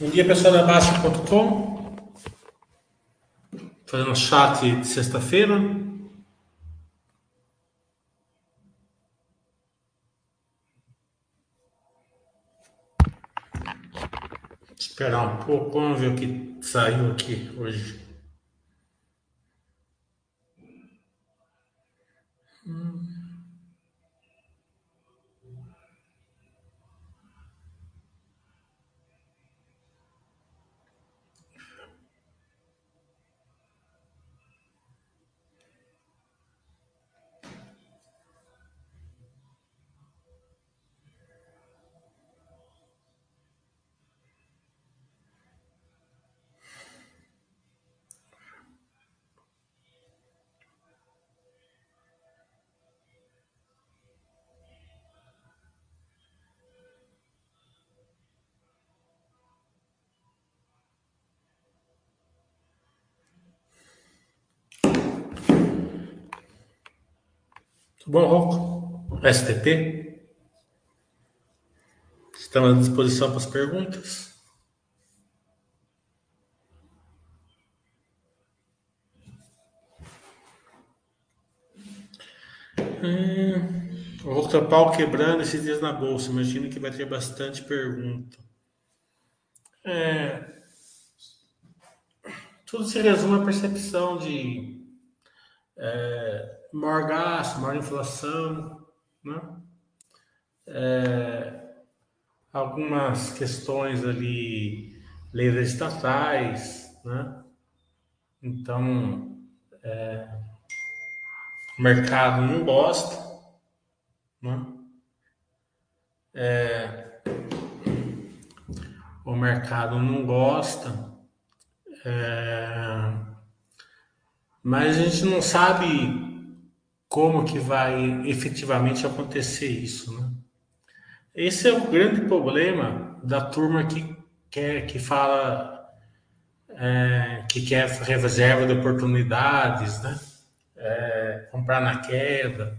Bom dia, pessoal da Baixa.com. Fazendo chat de sexta-feira. Esperar um pouco, vamos ver o que saiu aqui hoje. Bom? STP? Estamos à disposição para as perguntas. Hum, Rocco pau quebrando esses dias na bolsa. Imagino que vai ter bastante pergunta. É, tudo se resume à percepção de é, maior gasto, maior inflação, né? É, algumas questões ali, leis estatais, né? Então, é, o mercado não gosta, né? É, o mercado não gosta, é, mas a gente não sabe como que vai efetivamente acontecer isso, né? Esse é o grande problema da turma que quer que fala é, que quer reserva de oportunidades, né? É, comprar na queda.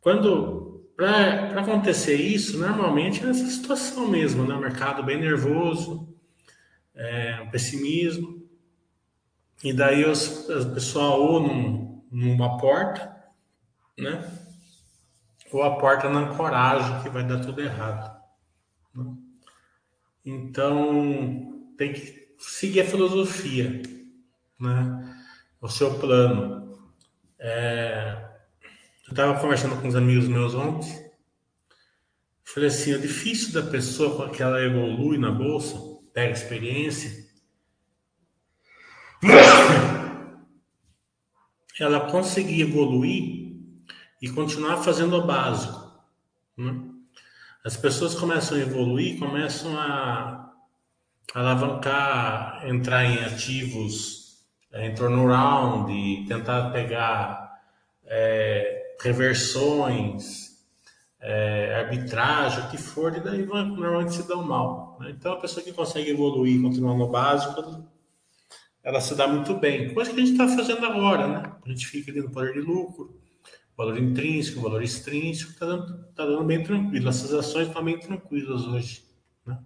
Quando para acontecer isso, normalmente é essa situação mesmo, né? O mercado bem nervoso, é, pessimismo, e daí o pessoal ou não numa porta, né? Ou a porta na coragem que vai dar tudo errado. Né? Então tem que seguir a filosofia, né? O seu plano. É... Eu estava conversando com uns amigos meus ontem. Falei assim, é difícil da pessoa que ela evolui na bolsa, pega experiência ela conseguir evoluir e continuar fazendo o básico. Né? As pessoas começam a evoluir, começam a alavancar, entrar em ativos é, em turnaround, e tentar pegar é, reversões, é, arbitragem, o que for, e daí normalmente se dão mal. Né? Então a pessoa que consegue evoluir, continuar no básico, ela se dá muito bem. Coisa que a gente está fazendo agora, né? A gente fica ali no poder de lucro, valor intrínseco, valor extrínseco, está dando, tá dando bem tranquilo. Essas ações estão bem tranquilas hoje. Né?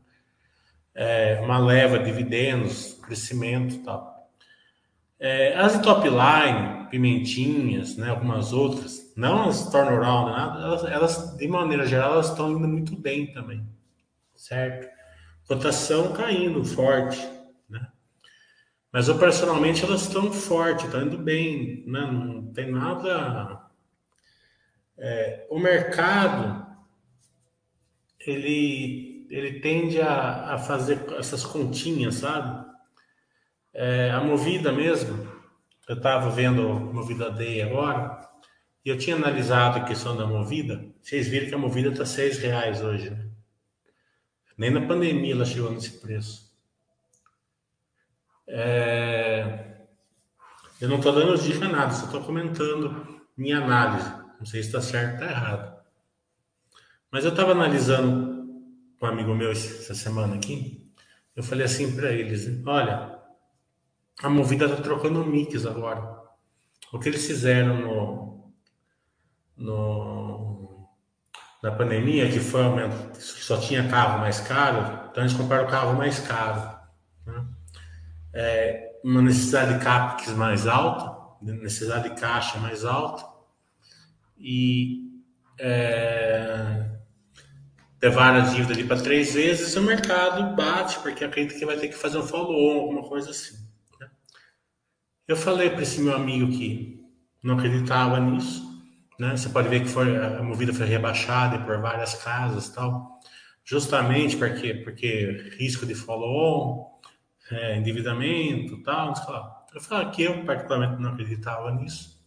É, uma leva, dividendos, crescimento e tal. É, as top line, pimentinhas, né, algumas outras, não as turnaround, nada, elas, elas, de maneira geral, elas estão indo muito bem também, certo? Cotação caindo forte, mas operacionalmente elas estão fortes, estão indo bem, né? não tem nada. É, o mercado ele, ele tende a, a fazer essas continhas, sabe? É, a movida mesmo, eu estava vendo a movida Day agora, e eu tinha analisado a questão da movida. Vocês viram que a movida está seis reais hoje, né? Nem na pandemia ela chegou nesse preço. É... Eu não estou dando dica nada, só estou comentando minha análise. Não sei se está certo ou está errado. Mas eu estava analisando com um amigo meu essa semana aqui. Eu falei assim para eles: olha, a Movida está trocando mix agora. O que eles fizeram no, no, na pandemia, que foi que só tinha carro mais caro, então eles compraram o carro mais caro. É, uma necessidade de CAPEX mais alta, necessidade de caixa mais alta, e é, levaram a dívida ali para três vezes, o mercado bate, porque acredita que vai ter que fazer um follow-on, alguma coisa assim. Né? Eu falei para esse meu amigo que não acreditava nisso, né? Você pode ver que foi, a movida foi rebaixada por várias casas tal, justamente porque, porque risco de follow-on, é, endividamento tal, não sei lá. Eu falei que eu particularmente não acreditava nisso,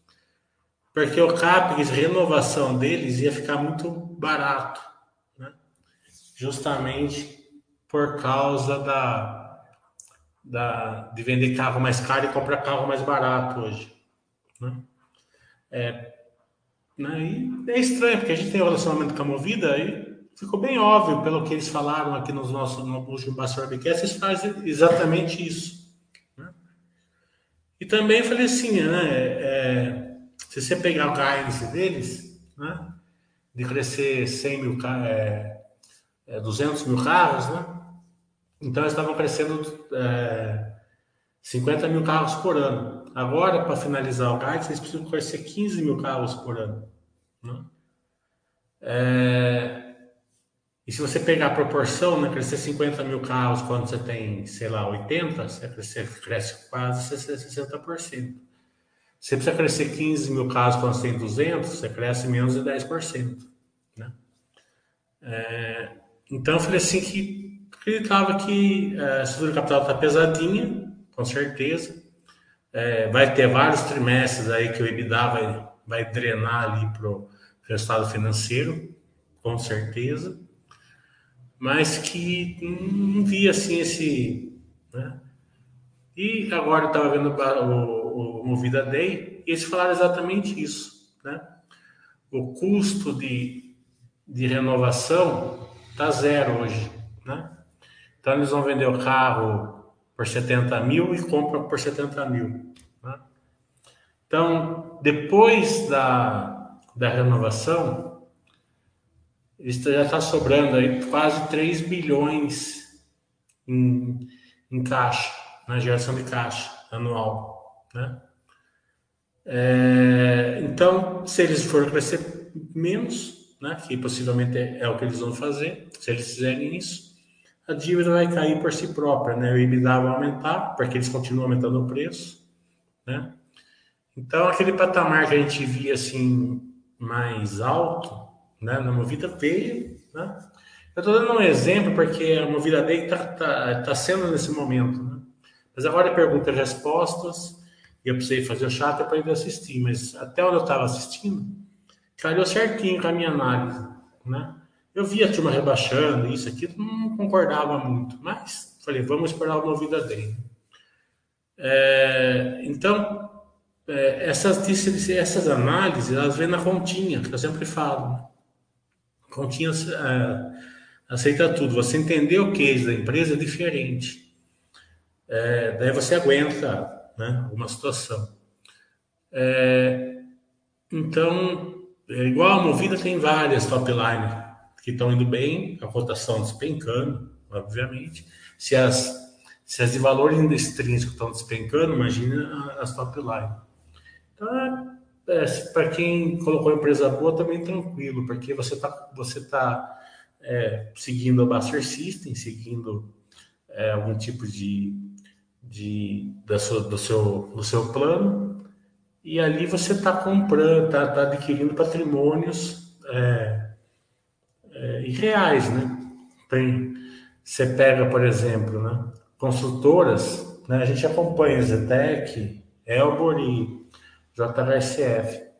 porque o CAPEX, renovação deles ia ficar muito barato, né? justamente por causa da, da, de vender carro mais caro e comprar carro mais barato hoje. Né? É, né? É estranho, porque a gente tem um relacionamento com a Movida e ficou bem óbvio pelo que eles falaram aqui nos nossos, no último Pastor Webcast, eles fazem exatamente isso. Né? E também falei assim, né? É, se você pegar o guidance deles, né? De crescer 100 mil, é, é, 200 mil carros, né? Então eles estavam crescendo é, 50 mil carros por ano. Agora, para finalizar o guide, vocês precisam conhecer 15 mil carros por ano. Né? É... E se você pegar a proporção, né, crescer 50 mil carros quando você tem, sei lá, 80, você cresce, cresce quase 60%. Você precisa crescer 15 mil carros quando você tem 200, você cresce menos de 10%. Né? É... Então, eu falei assim que acreditava que é, a estrutura de capital está pesadinha, com certeza. É, vai ter vários trimestres aí que o EBITDA vai, vai drenar ali para o resultado financeiro, com certeza, mas que não via assim esse. Né? E agora eu estava vendo o, o Movida Day e eles falaram exatamente isso. Né? O custo de, de renovação está zero hoje. Né? Então eles vão vender o carro por 70 mil e compra por 70 mil. Né? Então, depois da, da renovação, já está sobrando aí quase 3 bilhões em, em caixa, na geração de caixa anual. Né? É, então, se eles forem crescer menos, né, que possivelmente é, é o que eles vão fazer, se eles fizerem isso, a dívida vai cair por si própria, né? O EBITDA vai aumentar, porque eles continuam aumentando o preço, né? Então, aquele patamar que a gente via assim mais alto, né, na Movida veio, né? Eu estou dando um exemplo porque a Movida Day está tá, tá sendo nesse momento, né? Mas agora é perguntas e respostas, e eu precisei fazer o chat para ir assistir, mas até onde eu estava assistindo, caiu certinho com a minha análise, né? Eu via a turma rebaixando, isso aqui, não concordava muito, mas falei, vamos esperar uma vida dele. É, então, é, essas, essas análises, elas vêm na continha, que eu sempre falo. Continha é, aceita tudo. Você entender o case da empresa é diferente. É, daí você aguenta né, uma situação. É, então, é igual a Movida tem várias top line que estão indo bem, a cotação despencando, obviamente. Se as, se as de valor intrínseco estão despencando, imagina as top line. Então, é, para quem colocou empresa boa, também tranquilo, porque você está você tá, é, seguindo a Buster System, seguindo é, algum tipo de, de da sua, do, seu, do seu plano, e ali você está comprando, está tá adquirindo patrimônios é, é, irreais, né? Tem, você pega, por exemplo, né, construtoras, né, a gente acompanha Zetec, Elbor e JHSF.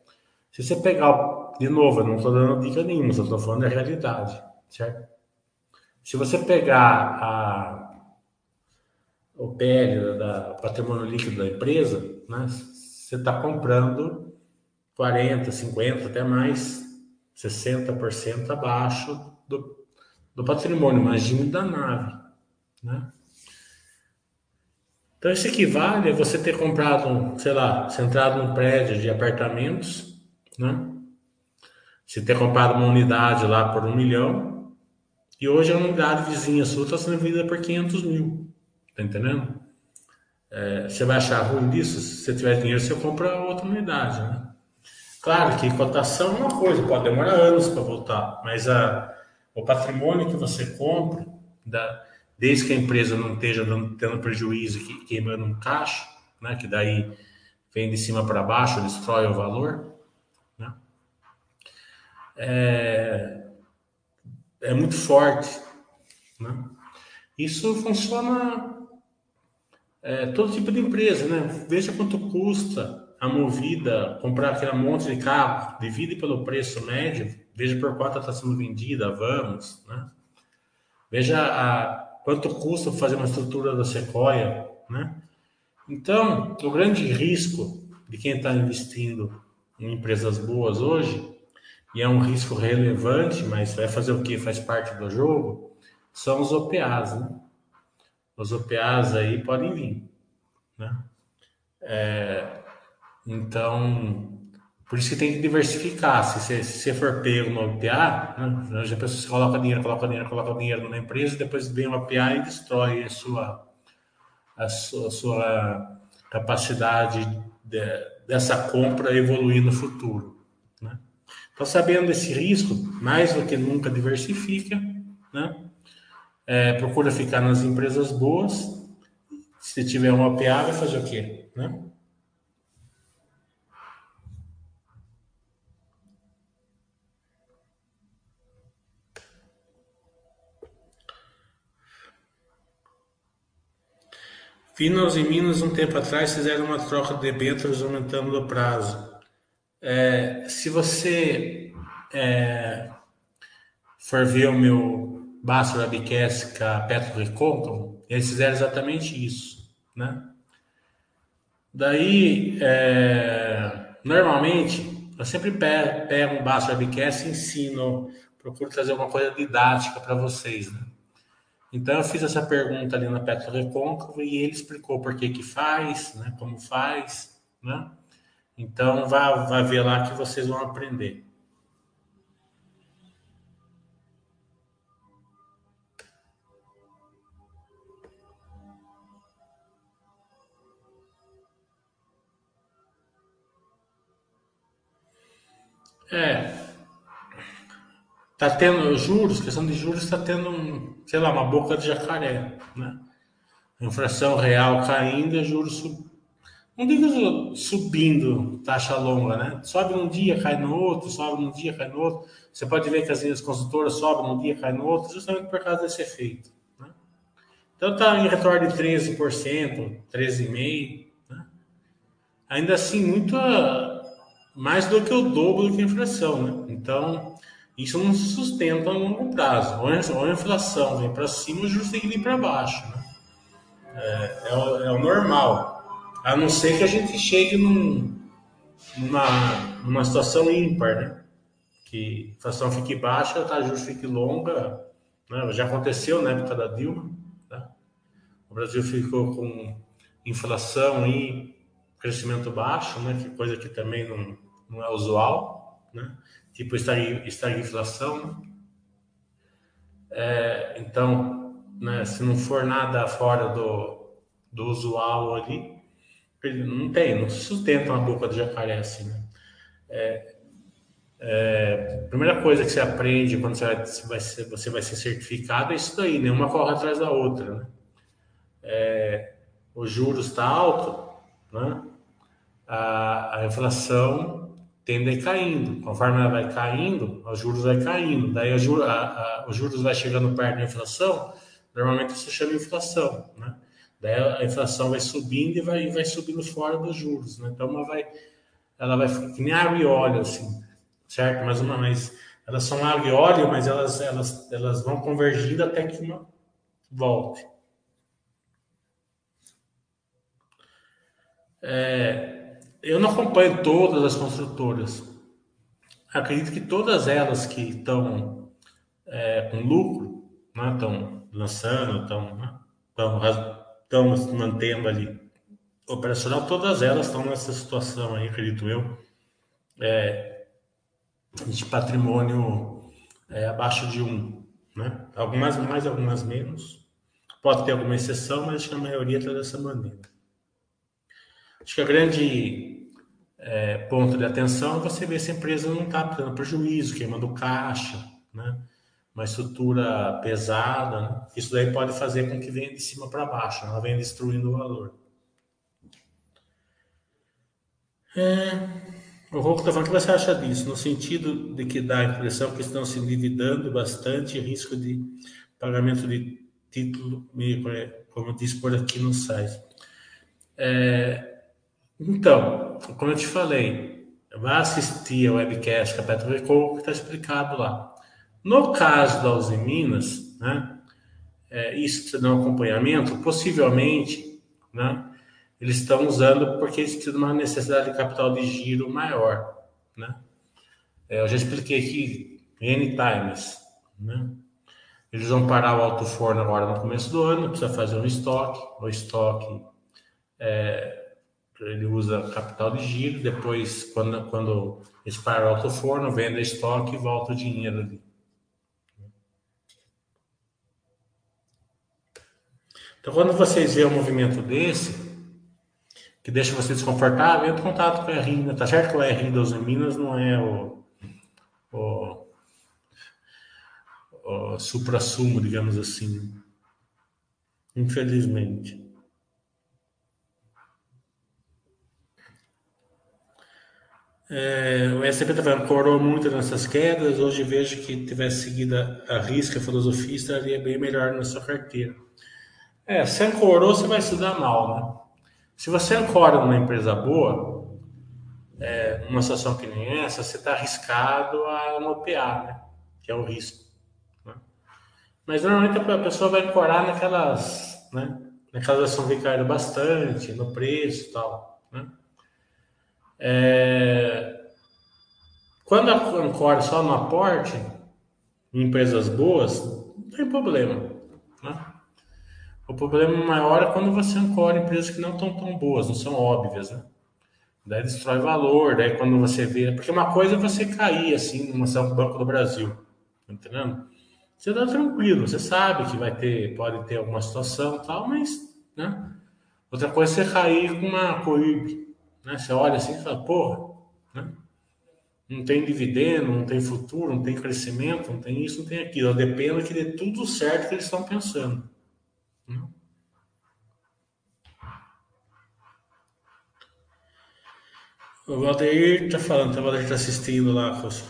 Se você pegar, de novo, eu não estou dando dica nenhuma, só estou falando da realidade, certo? Se você pegar a, o PL da patrimônio líquido da empresa, né, você está comprando 40, 50, até mais 60% abaixo do, do patrimônio, imagine da nave. Né? Então, isso equivale a você ter comprado, sei lá, centrado num prédio de apartamentos, né? Você ter comprado uma unidade lá por um milhão e hoje a unidade vizinha sua está sendo vendida por 500 mil. Tá entendendo? É, você vai achar ruim disso? Se você tiver dinheiro, você compra outra unidade, né? Claro que cotação é uma coisa, pode demorar anos para voltar, mas a, o patrimônio que você compra, da, desde que a empresa não esteja dando, tendo prejuízo e queimando um caixa, né, que daí vem de cima para baixo, destrói o valor, né, é, é muito forte. Né? Isso funciona é, todo tipo de empresa, né? Veja quanto custa a movida comprar aquele monte de carro, divide pelo preço médio, veja por quanto está sendo vendida, vamos, né? Veja a, quanto custa fazer uma estrutura da Sequoia, né? Então, o grande risco de quem está investindo em empresas boas hoje, e é um risco relevante, mas vai fazer o que? Faz parte do jogo, são os OPAs, né? os OPAs aí podem vir, né? É, então, por isso que tem que diversificar. Se você, se você for pego no OPA, né, já pensou, você coloca dinheiro, coloca dinheiro, coloca dinheiro na empresa, depois vem o OPA e destrói a sua, a sua, a sua capacidade de, dessa compra evoluir no futuro. Né? Então, sabendo desse risco, mais do que nunca diversifica, né? É, procura ficar nas empresas boas. Se tiver um OPA, vai fazer o quê? Né? Finos e Minas, um tempo atrás, fizeram uma troca de debêntures aumentando o prazo. É, se você é, for ver o meu Basta Webcast com a Petro Recôncavo, eles fizeram exatamente isso, né? Daí, é, normalmente, eu sempre pego, um Basta Webcast e ensino, procuro trazer uma coisa didática para vocês, né? Então, eu fiz essa pergunta ali na Petro Recôncavo e ele explicou por que que faz, né? Como faz, né? Então, vá, vá ver lá que vocês vão aprender. É. Tá tendo juros, questão de juros está tendo, um, sei lá, uma boca de jacaré, né? inflação real caindo juros sub... não digo subindo taxa longa, né? Sobe num dia, cai no outro, sobe num dia, cai no outro. Você pode ver que as linhas consultoras sobem num dia, cai no outro, justamente por causa desse efeito. Né? Então tá em retorno de 13%, 13,5%. Né? Ainda assim, muito mais do que o dobro do que a inflação, né? Então, isso não se sustenta a longo prazo. Ou a inflação vem para cima, o juros tem que vir para baixo, né? É, é, o, é, o, normal. A não ser que a gente chegue num, numa, numa situação ímpar, né? Que a inflação fique baixa, a taxa de juros fique longa. Né? Já aconteceu na época da Dilma. Tá? O Brasil ficou com inflação e crescimento baixo, né? Que coisa que também não, não é usual, né? Tipo estagflação. Né? É, então, né, se não for nada fora do, do usual ali, não tem, não sustenta uma boca de jacaré assim, né? É, é, primeira coisa que você aprende quando você vai, ser, você vai ser certificado é isso daí, nenhuma corre atrás da outra, né? É, o juros está alto, né? A, a inflação tende a ir caindo. Conforme ela vai caindo, os juros vai caindo. Daí a, a, os juros vai chegando perto da inflação, normalmente isso chama inflação, né? Daí a inflação vai subindo e vai, vai subindo fora dos juros, né? Então ela vai, ela vai que nem água e óleo, assim, certo? Mas uma vez, elas são água e óleo, mas elas, elas, elas vão convergindo até que uma volte. É, eu não acompanho todas as construtoras. Acredito que todas elas que estão é, com lucro, né, estão lançando, estão, né, mantendo ali operacional, todas elas estão nessa situação aí, acredito eu. É, de patrimônio é, abaixo de um. Né? Algumas mais, algumas menos. Pode ter alguma exceção, mas acho que a maioria está dessa maneira. Acho que a grande é, ponto de atenção você ver se a empresa não está tendo prejuízo, queimando caixa, né? uma estrutura pesada. Né? Isso daí pode fazer com que venha de cima para baixo, ela venha destruindo o valor. É, o Ronco está falando o que você acha disso, no sentido de que dá a impressão que estão se endividando bastante risco de pagamento de título, como disse por aqui no site. É, então, como eu te falei, vá assistir a webcast Capeta Recoco, que está explicado lá. No caso da Uzi Minas, né, é, isso que você dá um acompanhamento, possivelmente, né, eles estão usando porque eles precisam de uma necessidade de capital de giro maior, né? É, eu já expliquei aqui N times, né? Eles vão parar o alto forno agora no começo do ano, precisa fazer um estoque, o estoque é, ele usa capital de giro, depois quando, quando eles param o forno, vende estoque e volta o dinheiro ali. Então quando vocês veem um movimento desse, que deixa você desconfortável, entra em contato com a RI. Né? Tá certo que o RI das Minas não é o, o, o supra-sumo, digamos assim. Infelizmente. É, o SCP está falando, corou muito nessas quedas. Hoje vejo que tivesse seguido a risca, a filosofia, estaria bem melhor na sua carteira. É, se ancorou, você vai se dar mal, né? Se você ancora numa empresa boa, é, uma situação que nem essa, você está arriscado a nopear, né? Que é o risco. Né? Mas normalmente a pessoa vai ancorar naquelas, né? Naquelas ações que caíram bastante, no preço e tal, né? É... Quando ancora só no aporte, em empresas boas, não tem problema. Né? O problema maior é quando você ancora empresas que não estão tão boas, não são óbvias, né? Daí destrói valor, daí quando você vê. Porque uma coisa é você cair assim numa ação Banco do Brasil, tá entendendo? Você tá tranquilo, você sabe que vai ter, pode ter alguma situação e tal, mas, né? Outra coisa é você cair com uma Coib, né? Você olha assim e fala, porra, né? Não tem dividendo, não tem futuro, não tem crescimento, não tem isso, não tem aquilo. Depende que dê tudo certo que eles estão pensando. O Valdeir está falando, o Valdeir está assistindo lá com os,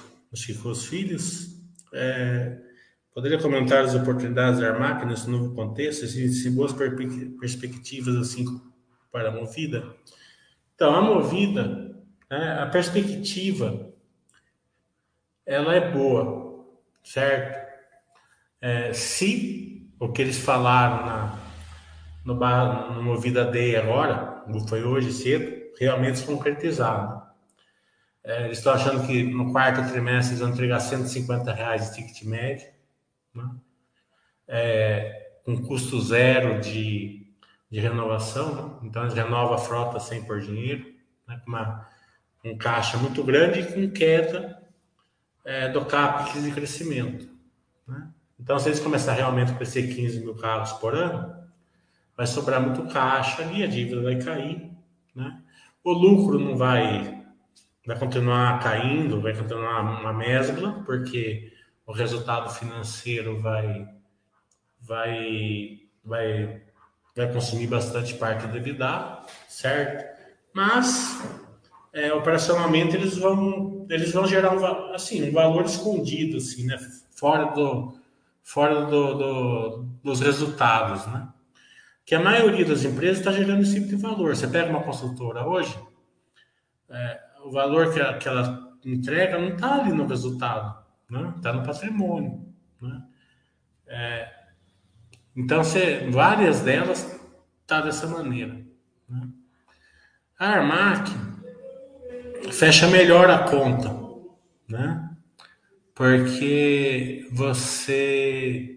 com os filhos. É, poderia comentar as oportunidades da Armac nesse novo contexto, se boas perspectivas assim para a Movida? Então, a Movida, né, a perspectiva, ela é boa, certo? É, se o que eles falaram na, no, no Movida Day agora, foi hoje cedo, realmente se concretizaram. É, eles estão achando que no quarto trimestre eles vão entregar 150 reais de ticket médio, né? é, com custo zero de, de renovação. Né? Então, eles renovam a frota sem por dinheiro, né? com uma, um caixa muito grande e com queda é, do CAPEX de crescimento. Né? Então, se eles começarem realmente a crescer 15 mil carros por ano, vai sobrar muito caixa e a dívida vai cair, né? O lucro não vai, vai continuar caindo, vai continuar uma mescla, porque o resultado financeiro vai, vai, vai, vai consumir bastante parte do EBITDA, certo? Mas é, operacionalmente eles vão, eles vão gerar um, assim, um valor escondido, assim, né? Fora do, fora do, do, dos resultados, né? Que a maioria das empresas está gerando esse tipo de valor. Você pega uma consultora hoje, é, o valor que, a, que ela entrega não está ali no resultado, né? Está no patrimônio, né? É, então, você, várias delas tá dessa maneira. Né? A Armac fecha melhor a conta, né? porque você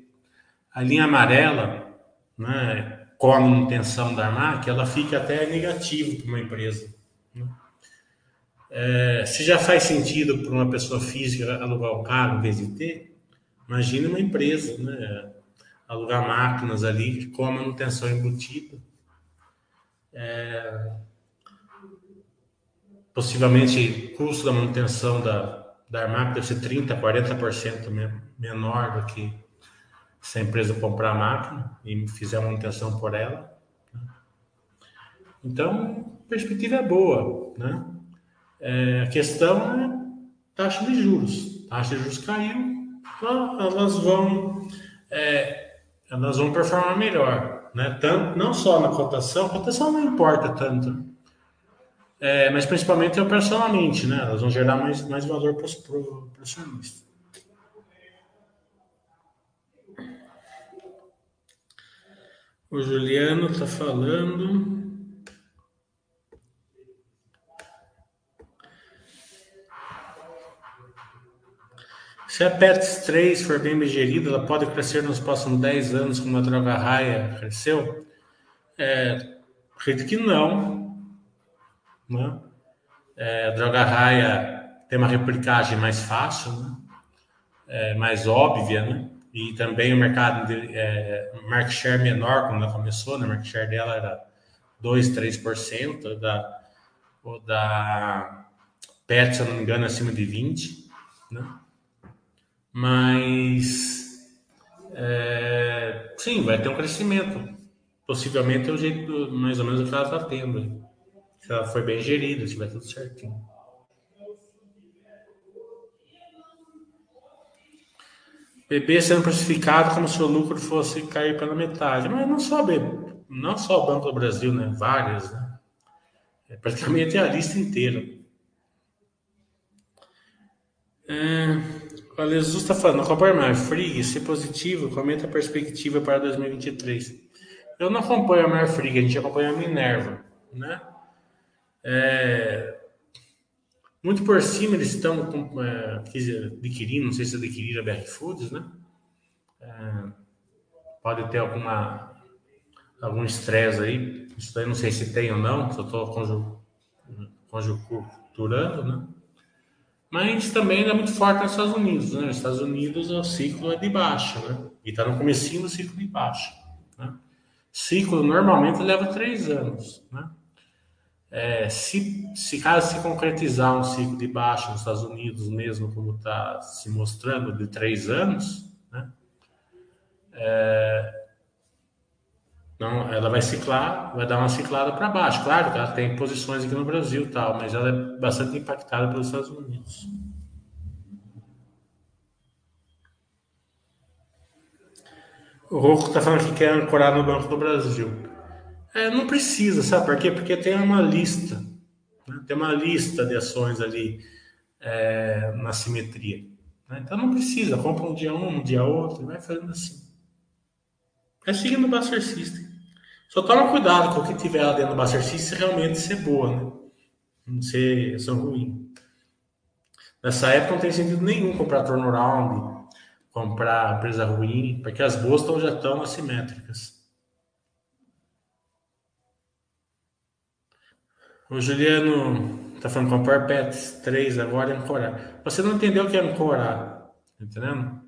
a linha amarela, né, com a manutenção da marca, ela fica até negativo para uma empresa. Né? É, se já faz sentido para uma pessoa física alugar um carro em vez de ter, imagine uma empresa, né? Alugar máquinas ali com a manutenção embutida. É, possivelmente o custo da manutenção da, da máquina deve ser 30%, 40% menor do que se a empresa comprar a máquina e fizer a manutenção por ela. Né? Então, a perspectiva é boa. Né? É, a questão é taxa de juros. A taxa de juros caiu, então elas vão, é, elas vão performar melhor. Né? Tanto, não só na cotação, cotação não importa tanto, é, mas principalmente operacionalmente, né? elas vão gerar mais, mais valor para o acionista. O Juliano está falando. Se a PETS 3 for bem gerida, ela pode crescer nos próximos 10 anos como a droga raia cresceu? É, acredito que não. Né? É, a droga raia tem uma replicagem mais fácil, né? é, mais óbvia, né? e também o mercado de é, market share menor quando ela começou, né? O market share dela era 2, 3%, da, da PET, se eu não me engano, acima de 20%, né? Mas, é, sim, vai ter um crescimento. Possivelmente é o jeito, mais ou menos, o que ela está tendo. Se ela foi bem gerida, se vai tudo certinho. BB sendo precificado como se o lucro fosse cair pela metade. Mas não só não só o Banco do Brasil, né? Várias, né? É praticamente a lista inteira. É, o Jesus está falando, acompanha mais. Frig, se positivo, comenta a perspectiva para 2023. Eu não acompanho a Mar Frig, a gente acompanha a Minerva, né? É, muito por cima eles estão é, adquirindo, não sei se adquiriram a BR Foods, né? É, pode ter alguma algum estresse aí, isso aí não sei se tem ou não, só estou conjunturando, né? Mas também é muito forte nos Estados Unidos, né? Nos Estados Unidos o ciclo é de baixa, né? E está no comecinho do ciclo de baixa, né? Ciclo normalmente leva três anos, né? É, se, se caso se concretizar um ciclo de baixa nos Estados Unidos, mesmo como está se mostrando, de três anos, né, é, não, ela vai ciclar, vai dar uma ciclada para baixo. Claro que ela tem posições aqui no Brasil, tal, mas ela é bastante impactada pelos Estados Unidos. O Rocco está falando que quer ancorar no Banco do Brasil. É, não precisa, sabe por quê? Porque tem uma lista, né? tem uma lista de ações ali é, na simetria. Né? Então não precisa, compra um dia um, um dia outro, vai fazendo assim. É seguindo o Buster System. Só toma cuidado com o que tiver lá dentro do Buster System realmente ser boa, né? Não ser ação ruim. Nessa época não tem sentido nenhum comprar turnaround, comprar empresa ruim, porque as boas estão, já estão assimétricas. O Juliano está falando comprar PETs 3 agora é ancorar. Você não entendeu o que é ancorar, tá entendendo?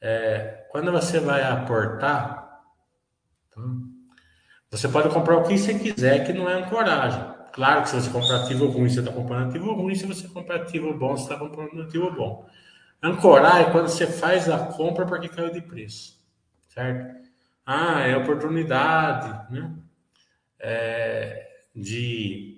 É, quando você vai aportar, então, você pode comprar o que você quiser, que não é ancoragem. Claro que se você comprar ativo ruim, você está comprando ativo ruim. Se você comprar ativo bom, você está comprando ativo bom. Ancorar é quando você faz a compra porque caiu de preço, certo? Ah, é oportunidade, né? É, de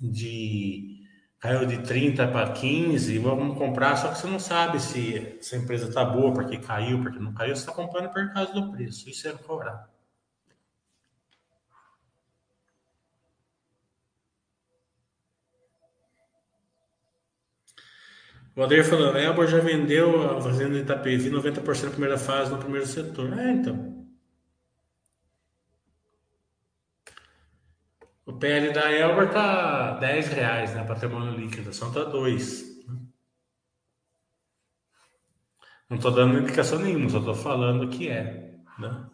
de caiu de 30 para 15, vamos comprar, só que você não sabe se essa empresa está boa porque caiu, porque não caiu, você está comprando por causa do preço. Isso é cobrar. O Ader falando, a Elbor já vendeu a fazenda de Itapevi 90% na primeira fase, no primeiro setor. É, então. O PL da Elber tá 10 reais, né? Patrimônio líquido, são tá 2. Né? Não estou dando indicação nenhuma, só estou falando que é, né?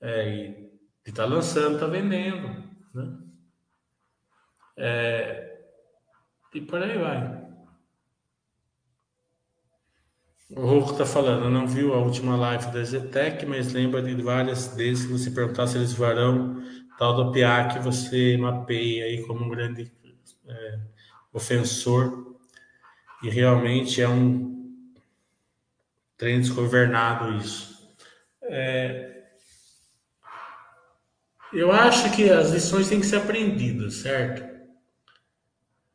É, e está lançando, está vendendo, né? É, E por aí vai. O Rocco está falando, não viu a última live da Zetec, mas lembra de várias desde que você perguntar se eles varão tal do PA que você mapeia aí como um grande é, ofensor. E realmente é um trem desgovernado isso. É, eu acho que as lições têm que ser aprendidas, certo?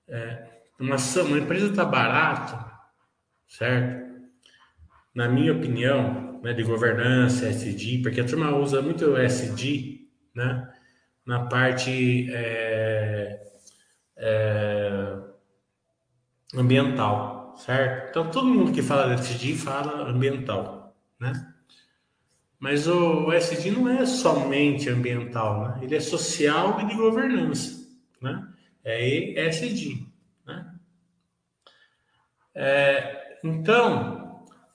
É, uma, uma empresa está barata, certo? Na minha opinião, né, de governança, SD, porque a turma usa muito o SD, né, na parte é, é, ambiental, certo? Então, todo mundo que fala de SD fala ambiental, né? Mas o, o SD não é somente ambiental, né? Ele é social e de governança, né? É ESG, né? É, então,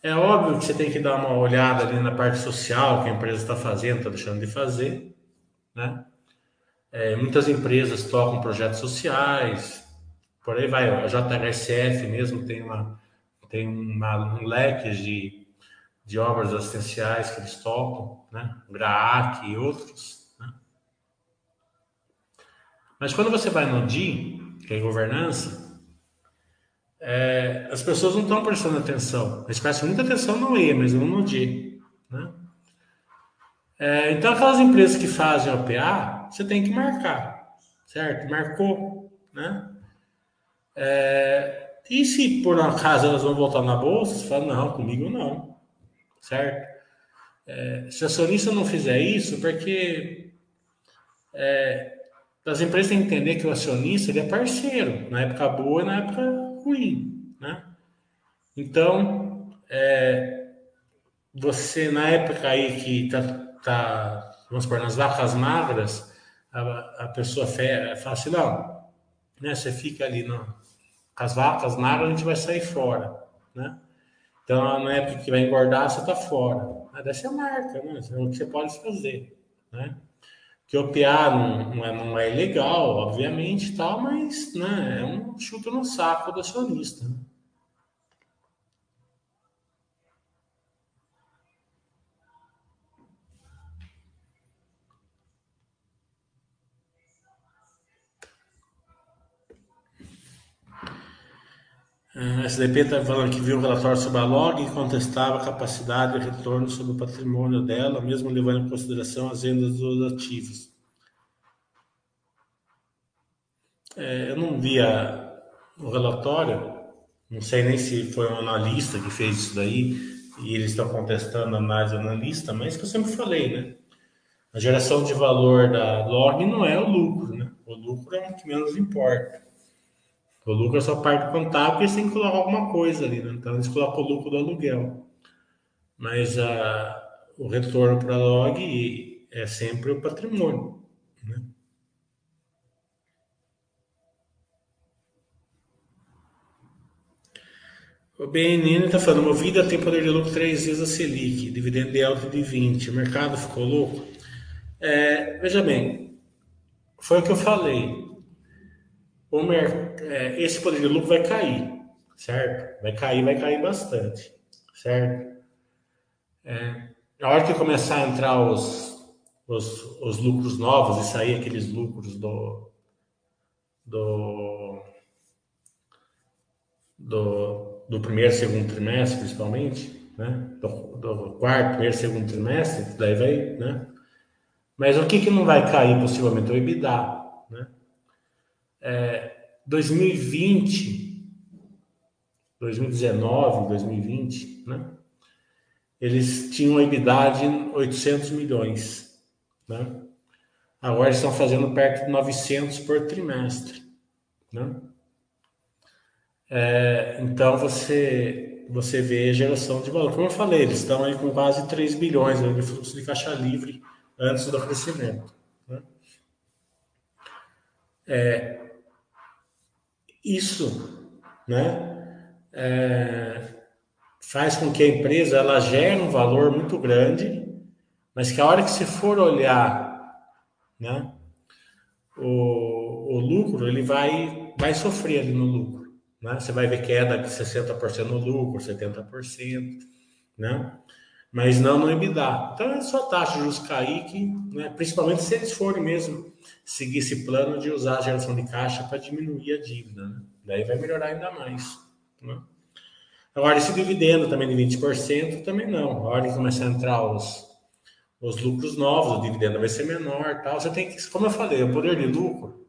é óbvio que você tem que dar uma olhada ali na parte social que a empresa está fazendo, está deixando de fazer, né? É, muitas empresas tocam projetos sociais, por aí vai. A JHSF mesmo tem uma tem uma, um leque de, de obras assistenciais que eles tocam, né? GRAAC e outros. Né? Mas quando você vai no DI, que é governança, é, as pessoas não estão prestando atenção. Eles prestam muita atenção no E, mas não no D. Né? É, então, aquelas empresas que fazem OPA, você tem que marcar, certo? Marcou, né? É, e se por acaso elas vão voltar na bolsa, você fala, não, comigo não, certo? É, se a acionista não fizer isso, porque é, as empresas têm que entender que o acionista ele é parceiro, na época boa e na época ruim, né? Então, é, você na época aí que tá, tá vamos supor, nas vacas magras, a, a pessoa fala assim, não, né? Você fica ali no, com as vacas magras, a gente vai sair fora, né? Então, na época que vai engordar, você tá fora. Dessa é a marca, né? É o que você pode fazer, né? Que o PA não, não, é, não é ilegal, obviamente, tal, mas né, é um chute no saco do acionista. Né? A SDP está falando que viu um relatório sobre a log e contestava a capacidade de retorno sobre o patrimônio dela, mesmo levando em consideração as vendas dos ativos. É, eu não vi a, o relatório, não sei nem se foi um analista que fez isso daí e eles estão contestando a análise analista, mas que eu sempre falei, né? A geração de valor da log não é o lucro, né? O lucro é o que menos importa. O lucro é só parte contábil eles têm que colocar alguma coisa ali, né? Então eles colocam o lucro do aluguel. Mas a, o retorno para a log é sempre o patrimônio. Né? O BNN está falando, Movida tem poder de lucro três vezes a Selic, dividendo de alta de 20. O mercado ficou louco? É, veja bem, foi o que eu falei o mer... É, esse poder de lucro vai cair, certo? Vai cair, vai cair bastante, certo? É, a hora que começar a entrar os, os, os lucros novos e sair aqueles lucros do, do, do, do primeiro, segundo trimestre, principalmente, né? Do, do quarto, primeiro, segundo trimestre, daí vai, né? Mas o que, que não vai cair possivelmente? O EBITDA é, 2020, 2019, 2020, né? Eles tinham uma EBITDA de 800 milhões, né? Agora estão fazendo perto de 900 por trimestre, né? É, então você você vê a geração de valor. Como eu falei, eles estão aí com quase 3 bilhões de fluxo de caixa livre antes do crescimento. Né? É, isso, né, é, faz com que a empresa ela gere um valor muito grande, mas que a hora que se for olhar, né, o, o lucro ele vai, vai sofrer ali no lucro. Né? Você vai ver queda de 60% no lucro, 70%, né? Mas não no EBITDA. Então é só taxa de juros cair, que, né? principalmente se eles forem mesmo seguir esse plano de usar a geração de caixa para diminuir a dívida. Né? Daí vai melhorar ainda mais. Né? Agora, esse dividendo também de 20%, também não. A hora que começar a entrar os, os lucros novos, o dividendo vai ser menor tal. Você tem que, como eu falei, o poder de lucro,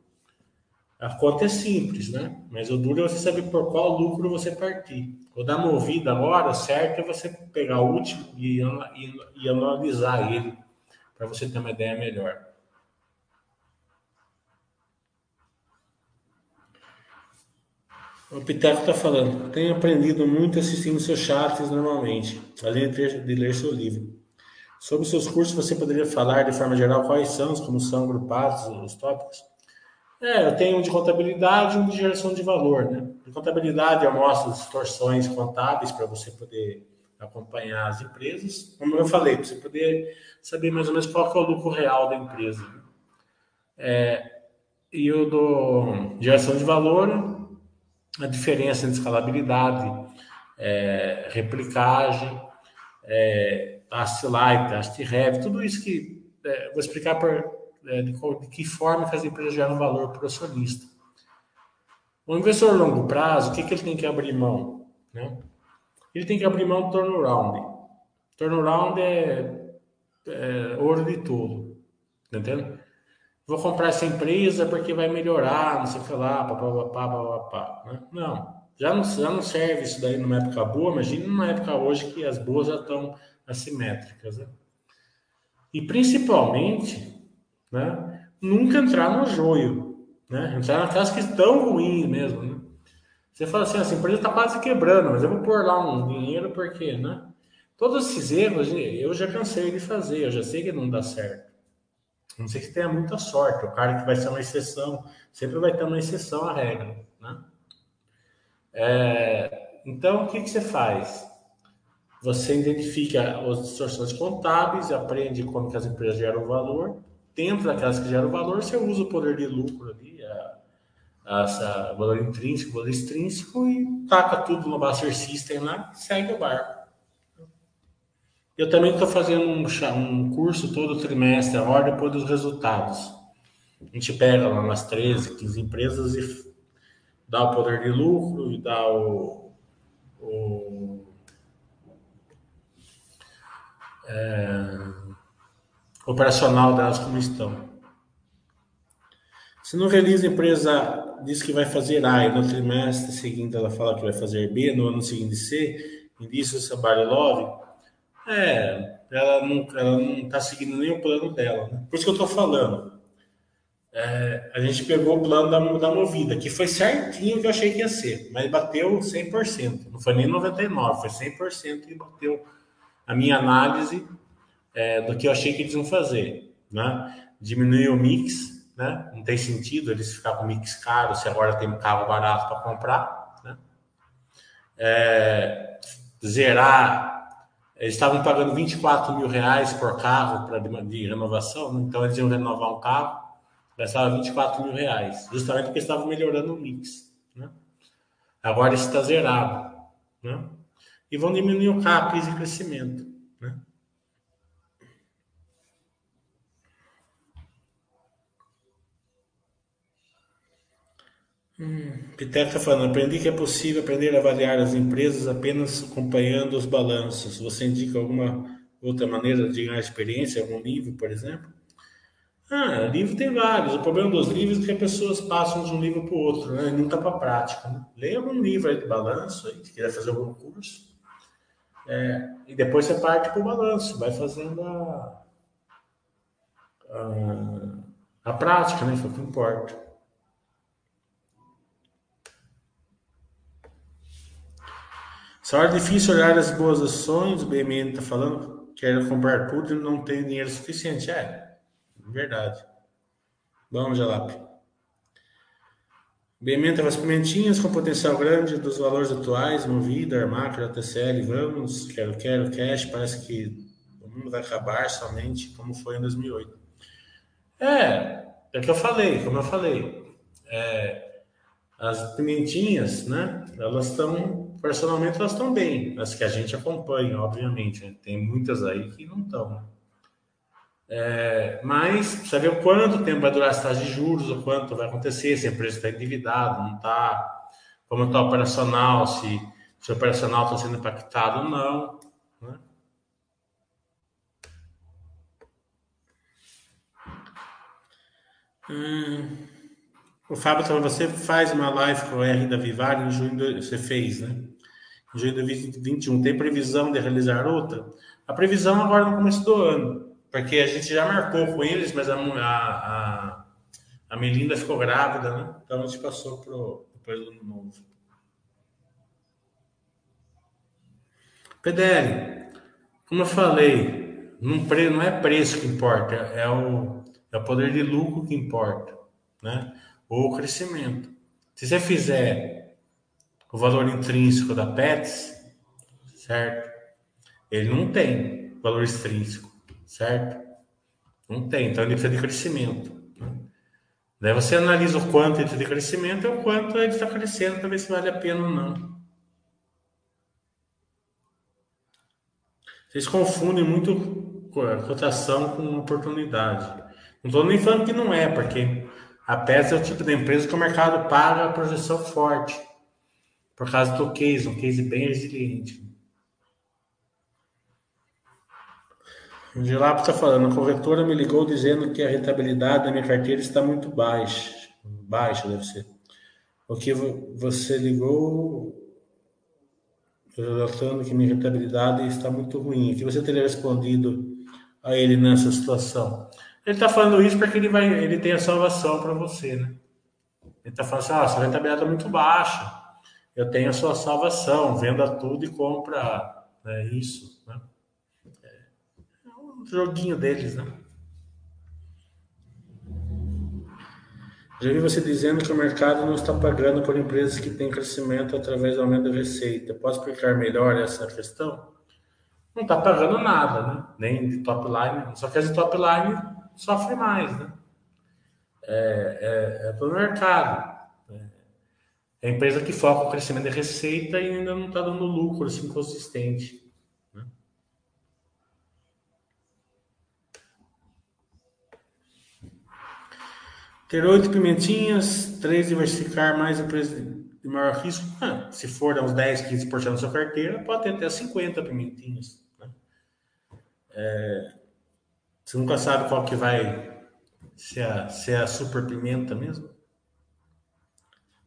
a conta é simples, né? Mas o duro é você saber por qual lucro você partir. O da movida agora, certo é você pegar o último e, e, e analisar ele, para você ter uma ideia melhor. O Piteco está falando, tenho aprendido muito assistindo seus chats normalmente, além de ler seu livro. Sobre seus cursos, você poderia falar de forma geral quais são, como são agrupados os tópicos? É, eu tenho um de contabilidade e um de geração de valor, né? De contabilidade eu mostro distorções contábeis para você poder acompanhar as empresas. Como eu falei, para você poder saber mais ou menos qual é o lucro real da empresa. Né? É, e o do geração de valor a diferença entre escalabilidade, é, replicagem, é, task heavy, tudo isso que é, vou explicar por, é, de, de, que forma que as empresas geram valor para o acionista. O investidor a longo prazo, o que, que ele tem que abrir mão? Né? Ele tem que abrir mão do turnaround. Turnaround é, é ouro de tudo, tá entendendo? vou comprar essa empresa porque vai melhorar, não sei o que lá, papapá, papapá, né? Não, já não, já não serve isso daí numa época boa, imagine numa época hoje que as boas já estão assimétricas, né? E principalmente, né, nunca entrar no joio, né? Entrar naquelas que estão ruins mesmo, né? Você fala assim, essa empresa está quase quebrando, mas eu vou pôr lá um dinheiro porque, né? Todos esses erros eu já cansei de fazer, eu já sei que não dá certo. Não sei se tenha muita sorte. O cara que vai ser uma exceção, sempre vai ter uma exceção à regra. Né? É, então, o que, que você faz? Você identifica as distorções contábeis, aprende como que as empresas geram valor. Dentro daquelas que geram valor, você usa o poder de lucro ali, a, a, valor intrínseco, valor extrínseco, e taca tudo no Buster System lá e segue o barco. Eu também estou fazendo um, um, curso todo trimestre, a ordem depois dos resultados. A gente pega lá umas 13, 15 empresas e dá o poder de lucro e dá o, o é, operacional delas como estão. Se no release a empresa diz que vai fazer A e no trimestre seguinte ela fala que vai fazer B, no ano seguinte C, indício de trabalho love, é, ela não, ela não tá seguindo nem o plano dela. Né? Por isso que eu estou falando. É, a gente pegou o plano da, da Movida, que foi certinho que eu achei que ia ser, mas bateu 100%. Não foi nem 99%, foi 100% e bateu a minha análise é, do que eu achei que eles iam fazer. Né? Diminuir o mix, né? não tem sentido eles ficar com mix caro se agora tem um carro barato para comprar. Né? É, zerar eles estavam pagando 24 mil reais por carro pra, de renovação, então eles iam renovar um carro, gastava 24 mil reais, justamente porque estavam melhorando o mix. Né? Agora está zerado. Né? E vão diminuir o CAPES e crescimento. Né? Hum, Piteco está falando, aprendi que é possível aprender a avaliar as empresas apenas acompanhando os balanços. Você indica alguma outra maneira de ganhar experiência, algum livro, por exemplo? Ah, livro tem vários. O problema dos livros é que as pessoas passam de um livro para o outro, né? E não está para a prática. Né? Leia algum livro aí de balanço, se quiser fazer algum curso. É, e depois você parte para o balanço, vai fazendo a, a, a prática, né? Foi o que importa. Hora é difícil olhar as boas ações, o BMN está falando, quer comprar tudo e não tem dinheiro suficiente. É, verdade. Vamos, Jalap. BMN estava as pimentinhas com potencial grande dos valores atuais, Movida, Armacra, TCL, vamos, quero, quero, cash, parece que o mundo vai acabar somente como foi em 2008. É, é que eu falei, como eu falei, é, as pimentinhas, né? Elas estão, personalmente, elas estão bem. As que a gente acompanha, obviamente. Né? Tem muitas aí que não estão. Né? É, mas precisa ver o quanto tempo vai durar essa taxa de juros, o quanto vai acontecer, se a empresa está endividada, não está, como está operacional, se, se o operacional está sendo impactado ou não. Né? Hum, o Fábio você faz uma live com o R da Vivar em junho, você fez, né? De 2021. Tem previsão de realizar outra? A previsão agora no começo do ano, porque a gente já marcou com eles, mas a, a, a Melinda ficou grávida, né? Então a gente passou pro depois do ano novo. PDL, como eu falei, não, não é preço que importa, é o é o poder de lucro que importa, né? Ou o crescimento. Se você fizer o valor intrínseco da Pets, certo? Ele não tem valor extrínseco, certo? Não tem, então ele precisa de crescimento. Né? Daí você analisa o quanto ele precisa de crescimento e o quanto ele está crescendo para ver se vale a pena ou não. Vocês confundem muito cotação com oportunidade. Não estou nem falando que não é, porque a peça é o tipo de empresa que o mercado paga a projeção forte, por causa do case, um case bem resiliente. O Gilapo está falando, a corretora me ligou dizendo que a rentabilidade da minha carteira está muito baixa. Baixa, deve ser. O que você ligou relatando que minha rentabilidade está muito ruim. O que você teria respondido a ele nessa situação? Ele está falando isso porque ele vai, ele tem a salvação para você, né? Ele está falando assim, ah, sua rentabilidade é muito baixa. Eu tenho a sua salvação, venda tudo e compra né, isso, né? É um joguinho deles, né? Já vi você dizendo que o mercado não está pagando por empresas que têm crescimento através do aumento da receita. Posso explicar melhor essa questão? Não está pagando nada, né? Nem de top line. Só que as de top line sofre mais, né? É, é, é para o mercado. É a empresa que foca o crescimento de receita e ainda não está dando lucro assim consistente. Né? Ter oito pimentinhas, três diversificar mais empresas de maior risco. Ah, se for uns 10, 15% da sua carteira, pode ter até 50 pimentinhas. Né? É, você nunca sabe qual que vai ser a, ser a super pimenta mesmo?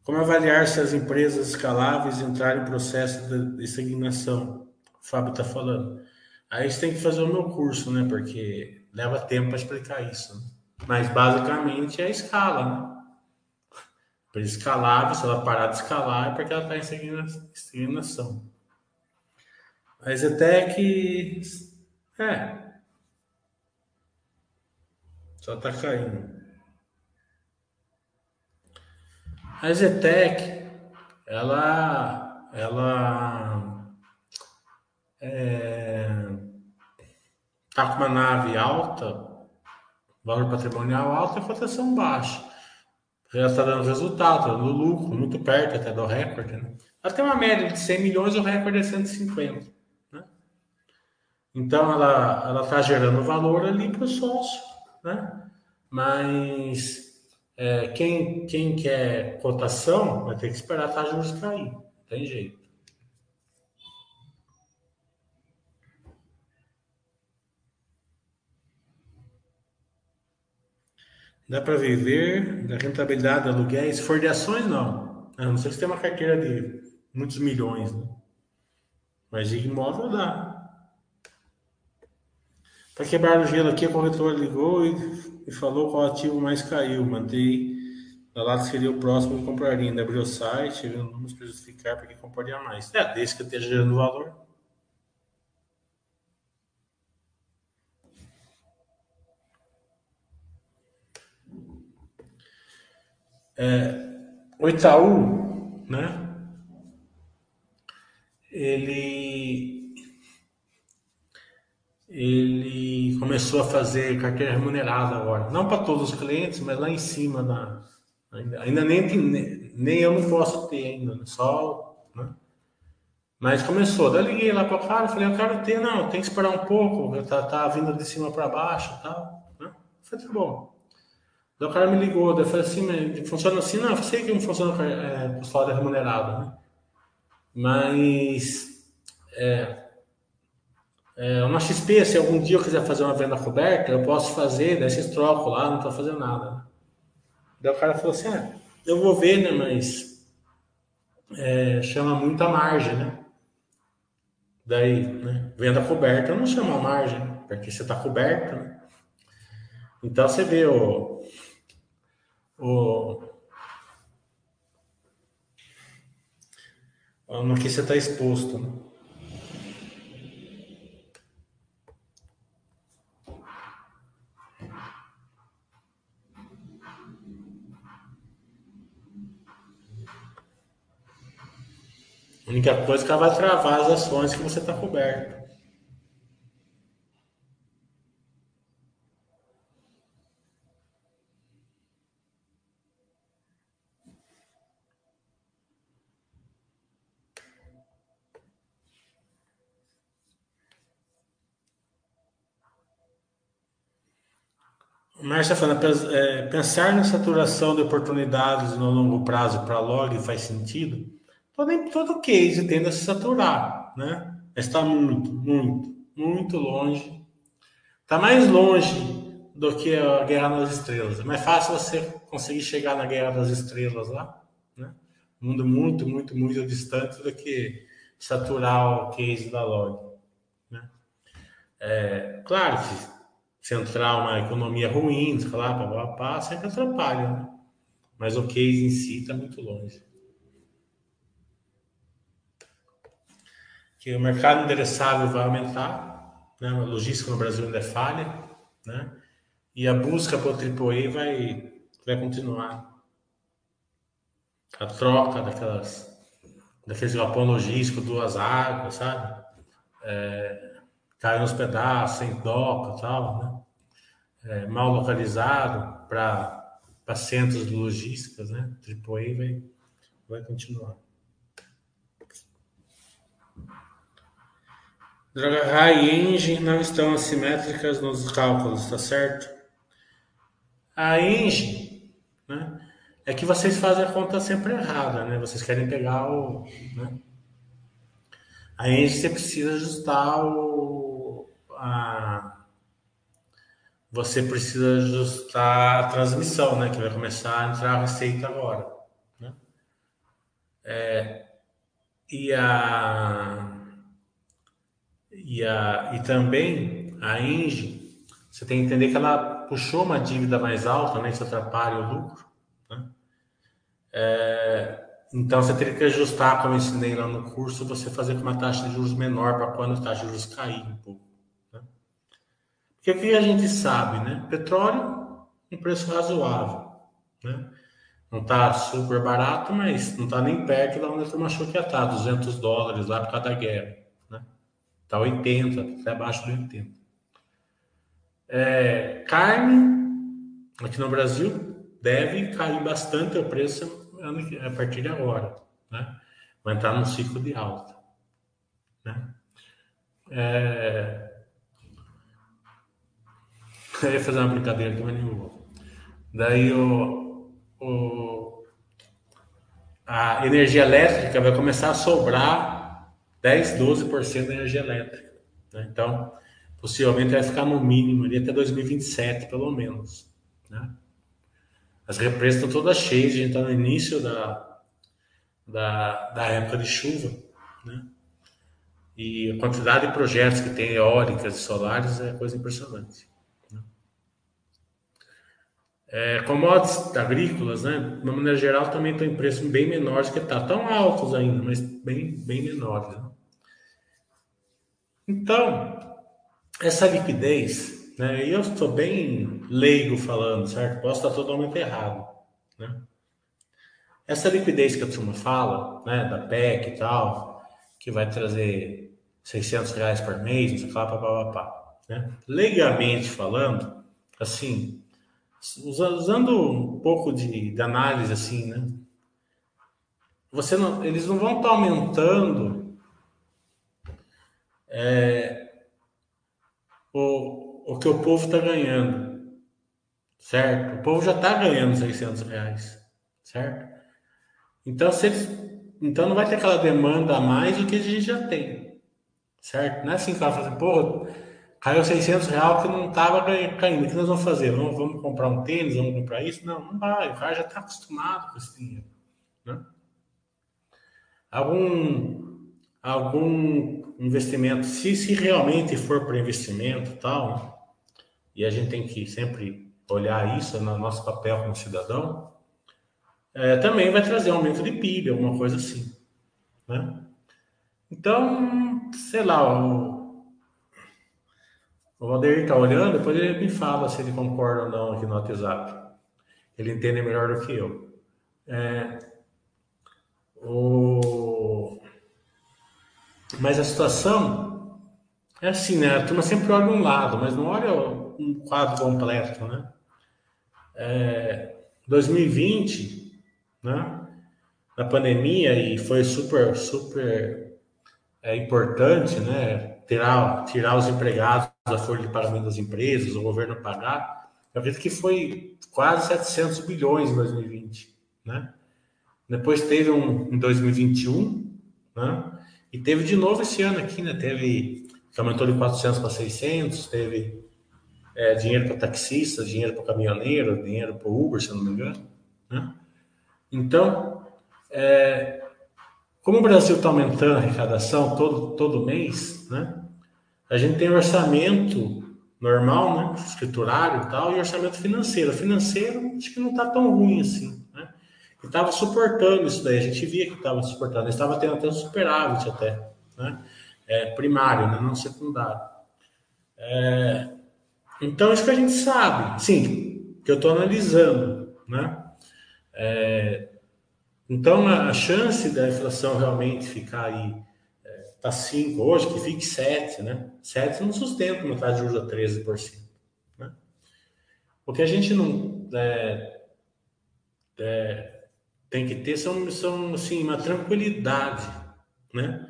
Como avaliar se as empresas escaláveis entrarem em processo de estagnação? O Fábio está falando. Aí você tem que fazer o meu curso, né? Porque leva tempo para explicar isso. Né? Mas basicamente é a escala, né? Para escalável, se ela parar de escalar, é porque ela está em estagnação. Mas até que. É, só está caindo. A Zetec, ela, ela é, tá com uma nave alta, valor patrimonial alto e cotação baixa. Já está dando resultado, tá dando lucro, muito perto até do recorde. Né? Ela tem uma média de 100 milhões, o recorde é 150. Né? Então ela está gerando valor ali para o sócio né? Mas é, quem, quem quer cotação vai ter que esperar a taxa de juros cair, tem jeito. Dá para viver da rentabilidade de aluguéis? Se for de ações, não. A não ser que você tenha uma carteira de muitos milhões. Né? Mas de imóvel dá. Para quebrar o gelo aqui, a corretora ligou e, e, falou qual ativo mais caiu. Mandei lá seria o próximo que compraria. Ainda abriu o site, viu números para justificar para que compraria mais. É, desde que esteja gerando valor. É, o Itaú, né? Ele ele começou a fazer carteira remunerada agora. Não para todos os clientes, mas lá em cima. Na, ainda, ainda nem, nem eu não posso ter ainda, né? só. Né? Mas começou. Daí eu liguei lá para o cara, falei, eu quero ter, não, tem que esperar um pouco, tá, tá vindo de cima para baixo e tal. Né? falei, tá bom. Daí o cara me ligou, daí eu falei assim, funciona assim? Não, eu sei que não funciona é, custódia remunerada, né? Mas é, é, uma XP, se algum dia eu quiser fazer uma venda coberta, eu posso fazer, daí vocês trocam lá, não estou fazendo nada. Daí o cara falou assim, ah, eu vou ver, né, mas é, chama muita margem, né? Daí, né, venda coberta não chama margem, porque você está coberto, né? Então você vê o, o no que você está exposto, né? A única coisa é que ela vai travar as ações que você está coberto. Márcia falando, é, pensar na saturação de oportunidades no longo prazo para log faz sentido? Todo, todo case tende a se saturar, né? Está muito, muito, muito longe. Está mais longe do que a Guerra nas Estrelas. É mais fácil você conseguir chegar na Guerra das Estrelas lá, né? Um mundo muito, muito, muito distante do que saturar o case da log. Né? É, claro que se entrar uma economia ruim, lá, pá, pá, pá, sempre atrapalha, né? Mas o case em si está muito longe. Que o mercado endereçável vai aumentar, né? a logística no Brasil ainda é falha, né? e a busca por AAA vai, vai continuar. A troca daquelas, daqueles galpão logístico, duas águas, sabe? É, cai nos pedaços, sem doca tal, né? É, mal localizado para centros de logísticas, né? AAA vai, vai continuar. Droga high engine não estão assimétricas nos cálculos, tá certo? A engine, né? É que vocês fazem a conta sempre errada, né? Vocês querem pegar o. Né? A engine você precisa ajustar o. A, você precisa ajustar a transmissão, né? Que vai começar a entrar a receita agora. Né? É, e a e, a, e também a Engie, você tem que entender que ela puxou uma dívida mais alta, né? Isso atrapalha o lucro. Né? É, então você teria que ajustar, como eu ensinei lá no curso, você fazer com uma taxa de juros menor para quando a taxa de juros cair um pouco. Né? Porque o que a gente sabe, né? Petróleo, um preço razoável. Né? Não está super barato, mas não está nem perto da onde a turma achou que ia estar, 200 dólares lá por causa da guerra. Está 80, até abaixo de 80. É, carne, aqui no Brasil, deve cair bastante o preço a partir de agora. Né? Vai entrar num ciclo de alta. Né? É... Eu ia fazer uma brincadeira aqui, mas nem vou. Daí o, o, a energia elétrica vai começar a sobrar 10, 12% da energia elétrica. Né? Então, possivelmente vai ficar no mínimo ali até 2027, pelo menos. Né? As represas estão todas cheias, a gente está no início da, da, da época de chuva. Né? E a quantidade de projetos que tem eólicas e solares é coisa impressionante. Né? É, commodities agrícolas, né, de uma maneira geral, também estão em preços bem menores que tá, tão altos ainda, mas bem, bem menores. Né? Então, essa liquidez, né, eu estou bem leigo falando, certo? Posso estar totalmente errado, né? Essa liquidez que a turma fala, né, da PEC e tal, que vai trazer 600 reais por mês, não sei lá, pá, pá, pá, pá. né? legalmente falando, assim, usando um pouco de, de análise assim, né? Você não, eles não vão estar aumentando é, o, o que o povo está ganhando, certo? O povo já está ganhando 600 reais, certo? Então, se eles, então não vai ter aquela demanda a mais do que a gente já tem, certo? Não é assim que ela fala assim, pô, caiu 600 reais que não estava caindo, o que nós vamos fazer? Vamos, vamos comprar um tênis, vamos comprar isso? Não, não vai, o cara já está acostumado com esse dinheiro, né? Algum, algum investimento, se, se realmente for para investimento tal, e a gente tem que sempre olhar isso no nosso papel como cidadão, é, também vai trazer aumento de PIB, alguma coisa assim. Né? Então, sei lá, o, o Valdeir está olhando, depois ele me fala se ele concorda ou não aqui no WhatsApp. Ele entende melhor do que eu. É, o... Mas a situação é assim, né? A turma sempre olha um lado, mas não olha um quadro completo, né? É, 2020, né? Na pandemia, e foi super, super é, importante, né? Tirar, tirar os empregados da folha de pagamento das empresas, o governo pagar. Eu acredito que foi quase 700 bilhões em 2020, né? Depois teve um em 2021, né? E teve de novo esse ano aqui, né? Teve que aumentou de 400 para 600, teve é, dinheiro para taxista, dinheiro para caminhoneiro, dinheiro para Uber, se não me engano, né? Então, é, como o Brasil está aumentando a arrecadação todo, todo mês, né? A gente tem orçamento normal, né? Escriturário e tal, e orçamento financeiro. Financeiro acho que não está tão ruim assim que estava suportando isso daí. A gente via que estava suportando. Estava tendo até um superávit até, né? É, primário, né? não secundário. É, então, isso que a gente sabe, sim, que eu estou analisando, né? É, então, a, chance da inflação realmente ficar aí está é, 5 hoje, que fique 7, né? 7 não sustenta uma taxa de juros a 13%. Né? O que a gente não é, é, tem que ter são, são assim, uma tranquilidade, né?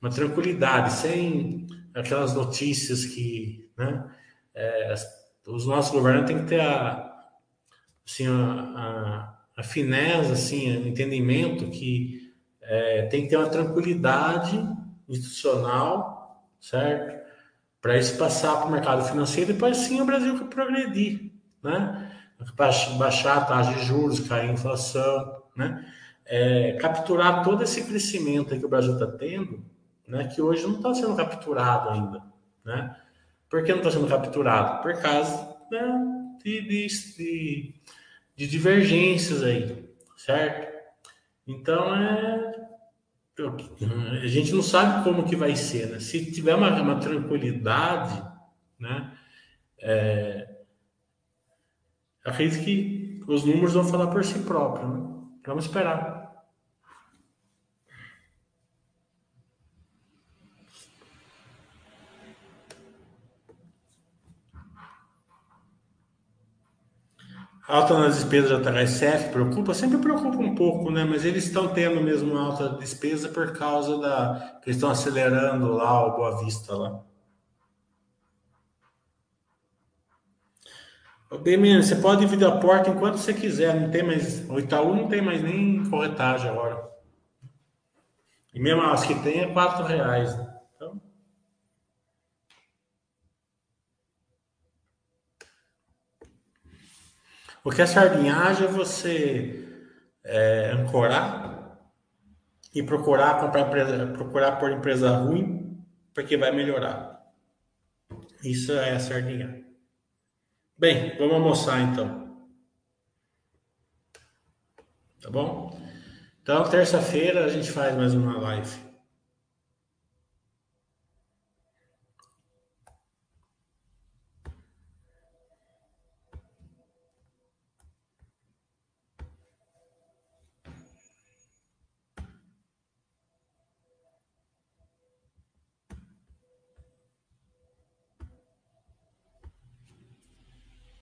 Uma tranquilidade, sem aquelas notícias que, né? É, os nossos governantes têm que ter a, assim, a, a, a fineza, assim, o entendimento que é, tem que ter uma tranquilidade institucional, certo? Para isso passar para o mercado financeiro e depois sim o Brasil progredir, né? Baixar a taxa de juros, cair a inflação, né? É, capturar todo esse crescimento que o Brasil está tendo, né? Que hoje não está sendo capturado ainda, né? Por que não está sendo capturado? Por causa né, de, de, de, divergências aí, certo? Então é a gente não sabe como que vai ser, né? Se tiver uma, uma tranquilidade, né? É, acredito que os números vão falar por si próprios, né? Vamos esperar. Alta nas despesas da THSF preocupa? Sempre preocupa um pouco, né? Mas eles estão tendo mesmo alta despesa por causa da. que estão acelerando lá o Boa Vista lá. Menino, você pode dividir a porta enquanto você quiser. Não tem mais. O Itaú não tem mais nem corretagem agora. E mesmo as que tem é quatro reais. Né? Então. O que é sardinhagem é você é, ancorar e procurar comprar procurar por empresa ruim, porque vai melhorar. Isso é a sardinha. Bem, vamos almoçar então. Tá bom? Então, terça-feira a gente faz mais uma live.